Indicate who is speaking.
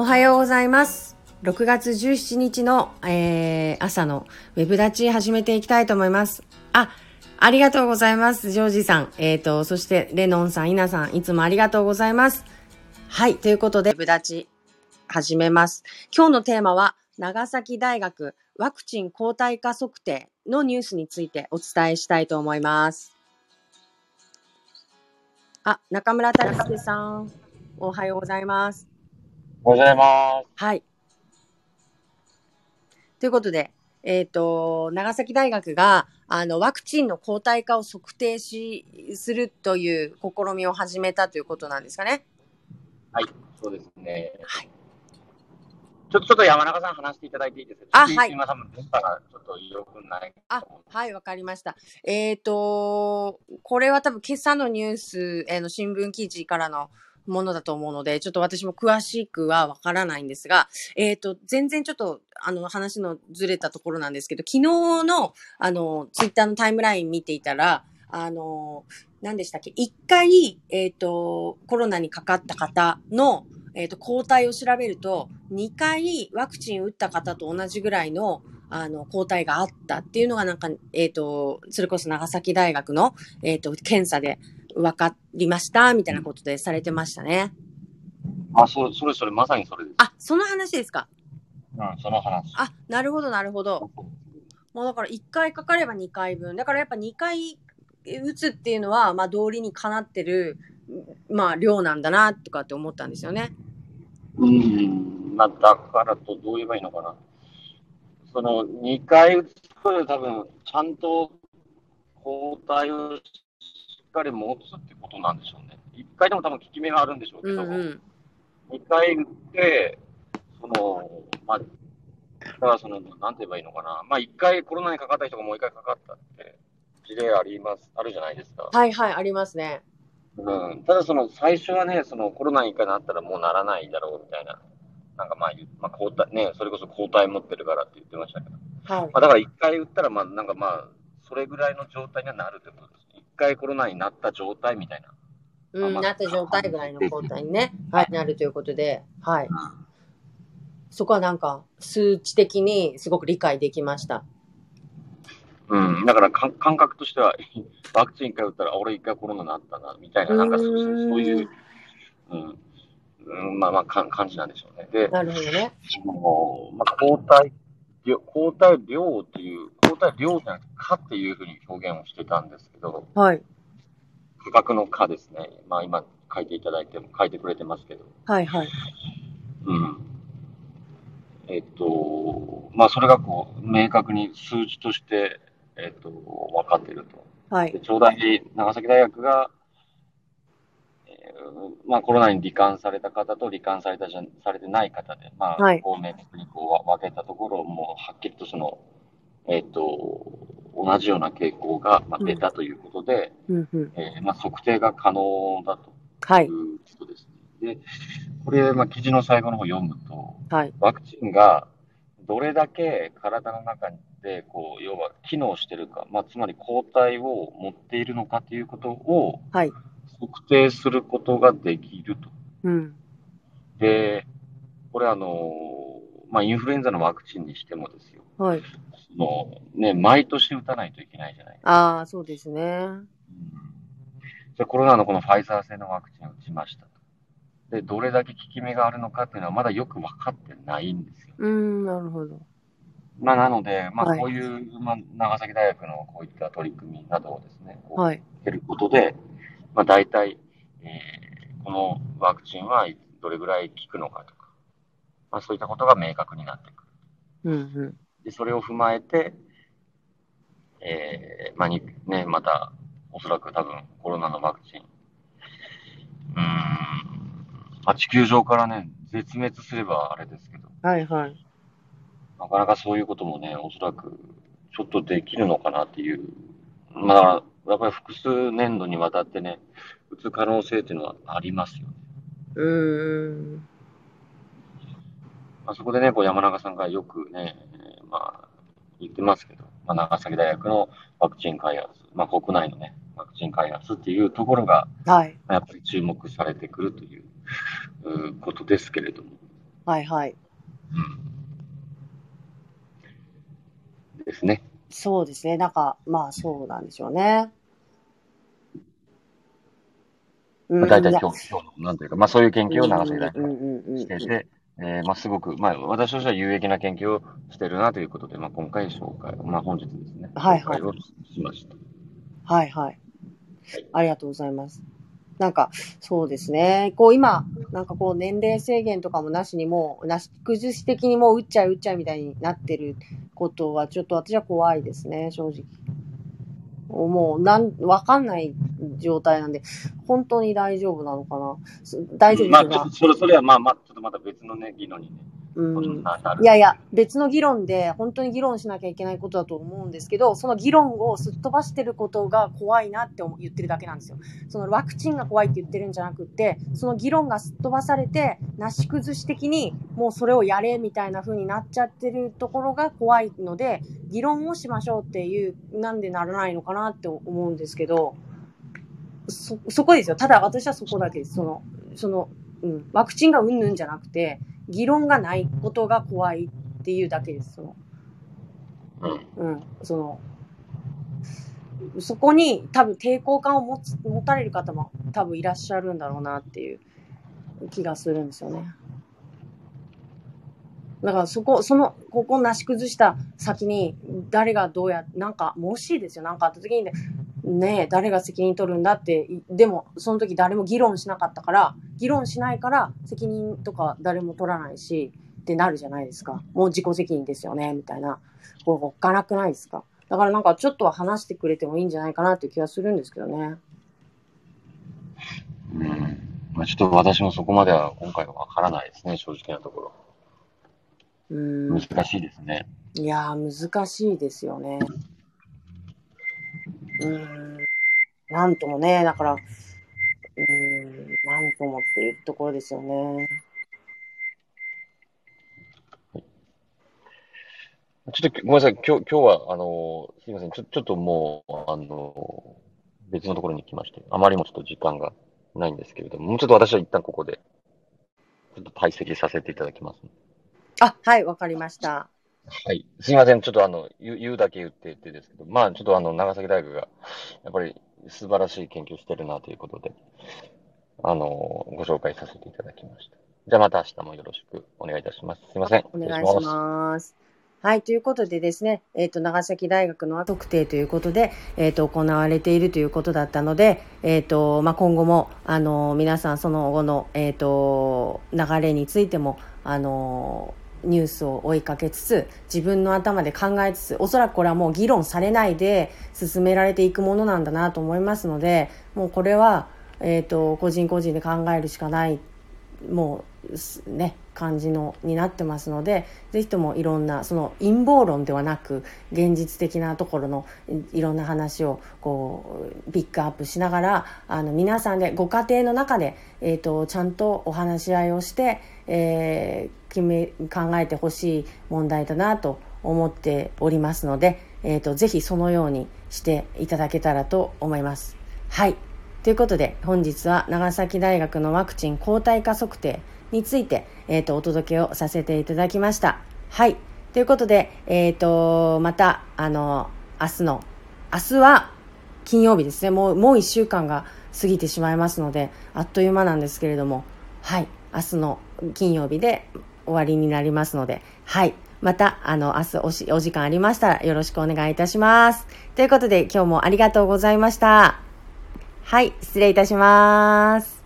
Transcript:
Speaker 1: おはようございます。6月17日の、えー、朝のウェブ立ち始めていきたいと思います。あ、ありがとうございます。ジョージさん。えっ、と、そしてレノンさん、イナさん、いつもありがとうございます。はい、ということで、ウェブ立ち始めます。今日のテーマは、長崎大学ワクチン抗体化測定のニュースについてお伝えしたいと思います。あ、中村大輔さん、おはようございます。
Speaker 2: ございます。
Speaker 1: はい。ということで、えっ、と、長崎大学が、あの、ワクチンの抗体化を測定し、するという試みを始めたということなんですかね。
Speaker 2: はい、そうですね。
Speaker 1: はい。
Speaker 2: ちょっと、ちょっと山中さん話していただいていいですか？
Speaker 1: あはい
Speaker 2: 今多分電波がちょっと良くない。
Speaker 1: あ、はい、わかりました。えっ、と、これは多分今朝のニュース、えーの新聞記事からのものだと思うので、ちょっと私も詳しくはわからないんですが、えっ、と、全然ちょっと、あの、話のずれたところなんですけど、昨日の、あの、ツイッターのタイムライン見ていたら、あの、何でしたっけ一回、えっ、と、コロナにかかった方の、えっ、と、抗体を調べると、2回ワクチン打った方と同じぐらいの、あの、抗体があったっていうのがなんか、えっ、と、それこそ長崎大学の、えっ、と、検査で分かりました、みたいなことでされてましたね。
Speaker 2: あ、そう、それそれ、まさにそれです。
Speaker 1: あ、その話ですか？
Speaker 2: うん、その話。
Speaker 1: あ、なるほど、なるほど。もうだから1回かかれば2回分。だからやっぱ2回打つっていうのは、まあ道理にかなってる、まあ量なんだな、とかって思ったんですよね。
Speaker 2: うん、まあ、だからと、どう言えばいいのかな。その、2回打つと多分、ちゃんと抗体をしっかり持つってことなんでしょうね。1回でも多分効き目があるんでしょうけど、
Speaker 1: うんうん。
Speaker 2: 2回打って、その、まあ、だからその、なんて言えばいいのかな。まあ、1回コロナにかかった人がもう1回かかったって、事例あります、あるじゃないですか。
Speaker 1: はいはい、ありますね。
Speaker 2: うん。ただその、最初はね、そのコロナに1回なったらもうならないだろうみたいな。なんかまあ、まあ、抗体、ね、それこそ抗体持ってるからって言ってましたけど。
Speaker 1: はい
Speaker 2: ま。あ、だから1回打ったら、まあ、なんかまあ、それぐらいの状態にはなるってことです。1回コロナになった状態みたいな。
Speaker 1: うん、
Speaker 2: まあ
Speaker 1: なった状態ぐらいの抗体にね、はい、なるということで、はい。そこはなんか、数値的にすごく理解できました。
Speaker 2: うん、だからか感覚としては、ワクチン1回打ったら、あ俺1回コロナになったな、みたいな、なんかそうそういう、うん、うん、まあまあか感じなんでしょうね。で、
Speaker 1: なるほどね。
Speaker 2: まあ、抗体量、抗体量っていう、抗体量じゃなくて、価っていうふうに表現をしてたんですけど、
Speaker 1: はい。
Speaker 2: 価格の価ですね。まあ今書いていただいても、書いてくれてますけど、
Speaker 1: はいはい。
Speaker 2: うん。えっと、まあそれがこう、明確に数字として、えっと、分かっていると。
Speaker 1: はい
Speaker 2: で。ちょうだい長崎大学が、えーまあ、コロナに罹患された方と罹患されたじゃされてない方で、まあ、
Speaker 1: はい
Speaker 2: こう明確にこう分けたところ、もうはっきりとその、えっ、と、同じような傾向が、まあ、出たということで、
Speaker 1: うんうん。
Speaker 2: えーまあ、測定が可能だと
Speaker 1: はいい。
Speaker 2: うことですね。で、これ、まあ、記事の最後の方読むと、
Speaker 1: はい。
Speaker 2: ワクチンがどれだけ体の中で、こう、要は機能してるか、まあ、つまり抗体を持っているのかということを
Speaker 1: はい。
Speaker 2: 測定することができると。
Speaker 1: うん。
Speaker 2: で、これあの、まあ、インフルエンザのワクチンにしてもですよ。
Speaker 1: はい。
Speaker 2: その、ね、毎年打たないといけないじゃない。
Speaker 1: ああ、そうですね。
Speaker 2: うんじゃあコロナのこのファイザー製のワクチンを打ちましたと。で、どれだけ効き目があるのかっていうのはまだよく分かってないんですよ。
Speaker 1: うーん、なるほど。
Speaker 2: まあ、なので、まあ、
Speaker 1: はい
Speaker 2: こういう、まあ、長崎大学のこういった取り組みなどをですね、こう、
Speaker 1: はい。
Speaker 2: 得ることで、まあ、大体、えーこのワクチンはどれぐらい効くのかとか、まあ、そういったことが明確になってくる。
Speaker 1: うんうん。
Speaker 2: で、それを踏まえて、えーまあ、に、ね、また、おそらく多分コロナのワクチン、うーん、まあ、地球上からね、絶滅すればあれですけど、
Speaker 1: はいはい。
Speaker 2: なかなかそういうこともね、おそらくちょっとできるのかなっていう、まあ、やっぱり複数年度にわたってね、打つ可能性っていうのはありますよね。
Speaker 1: うーん。
Speaker 2: まあ、そこでね、こう山中さんがよくね、言ってますけど、まあ、長崎大学のワクチン開発、まあ、国内のね、ワクチン開発っていうところが、
Speaker 1: はい。
Speaker 2: やっぱり注目されてくるといううーことですけれども、
Speaker 1: はいはい。
Speaker 2: うん。ですね。
Speaker 1: そうですね。なんか、まあそうなんでしょうね。う
Speaker 2: まあ、大体今日、今日の、なんというか、まあそういう研究を長崎大学がしてて、えーまあすごく、まあ私としては有益な研究をしてるなということで、まあ今回紹介、まあ本日ですね、
Speaker 1: はいはい
Speaker 2: 紹介をしました。
Speaker 1: はいはい。ありがとうございます。なんか、そうですね。こう今、なんかこう年齢制限とかもなしにもう、なし崩し的にもう打っちゃう打っちゃうみたいになってることはちょっと私は怖いですね、正直。もう、なん、わかんない状態なんで、本当に大丈夫なのかな？大丈夫？
Speaker 2: まあ
Speaker 1: ですか、
Speaker 2: それ、それはまあまあ、ちょっとまた別のね、技能にね、
Speaker 1: うん。いやいや、別の議論で本当に議論しなきゃいけないことだと思うんですけど、その議論をすっ飛ばしてることが怖いなって思言ってるだけなんですよ。そのワクチンが怖いって言ってるんじゃなくって、その議論がすっ飛ばされて、なし崩し的にもうそれをやれみたいな風になっちゃってるところが怖いので、議論をしましょうっていう、なんでならないのかなって思うんですけど、そ、そこですよ。ただ私はそこだけです。その、その、うん、ワクチンがうんぬんじゃなくて、議論がないことが怖いっていうだけです。その、
Speaker 2: うん。
Speaker 1: うん、その、そこに多分抵抗感を持つ持たれる方も多分いらっしゃるんだろうなっていう気がするんですよね。だからそこ、その、ここなし崩した先に誰がどうや、なんか、もしですよ、なんかあった時にね、ねえ、誰が責任取るんだって、いでも、その時誰も議論しなかったから、議論しないから責任とか誰も取らないし、ってなるじゃないですか。もう自己責任ですよね、みたいな。これ、おっかなくないですか。だからなんかちょっとは話してくれてもいいんじゃないかなっていう気がするんですけどね。
Speaker 2: うん。まあちょっと私もそこまでは今回はわからないですね、正直なところ。
Speaker 1: うーん。
Speaker 2: 難しいですね。
Speaker 1: いやー、難しいですよね。うーん。なんともね、だから、ともっていうところですよね。
Speaker 2: ちょっとごめんなさい、今日、今日は、あの、すいません、ちょ、ちょっともう、あの、別のところに来まして、あまりもちょっと時間がないんですけれども、もうちょっと私は一旦ここで、ちょっと退席させていただきます。
Speaker 1: あ、はい、わかりました。
Speaker 2: はい。すいません。ちょっとあの、言う言うだけ言ってってですけど、まあ、ちょっとあの、長崎大学が、やっぱり素晴らしい研究してるなということで、あの、ご紹介させていただきました。じゃあまた明日もよろしくお願いいたします。すいません。
Speaker 1: お願いします。はい。ということでですね、えっ、と、長崎大学の特定ということで、えっ、と、行われているということだったので、えっ、と、まあ、今後も、あの、皆さんその後の、えっ、と、流れについても、あの、ニュースを追いかけつつ、自分の頭で考えつつ、おそらくこれはもう議論されないで進められていくものなんだなと思いますので、もうこれは、えっ、と、個人個人で考えるしかないもうね感じのになってますのでぜひともいろんなその陰謀論ではなく現実的なところのいろんな話をこうピックアップしながらあの皆さんでご家庭の中で、えー、とちゃんとお話し合いをして、えー決め考えてほしい問題だなと思っておりますので、えー、とぜひそのようにしていただけたらと思います。はいということで本日は長崎大学のワクチン抗体価測定について、えー、とお届けをさせていただきました。はい。ということで、えっ、と、また、あの、明日の、明日は金曜日ですね。もう、もう一週間が過ぎてしまいますので、あっという間なんですけれども、はい。明日の金曜日で終わりになりますので、はい。また、あの、明日おしお時間ありましたらよろしくお願いいたします。ということで、今日もありがとうございました。はい、失礼いたします。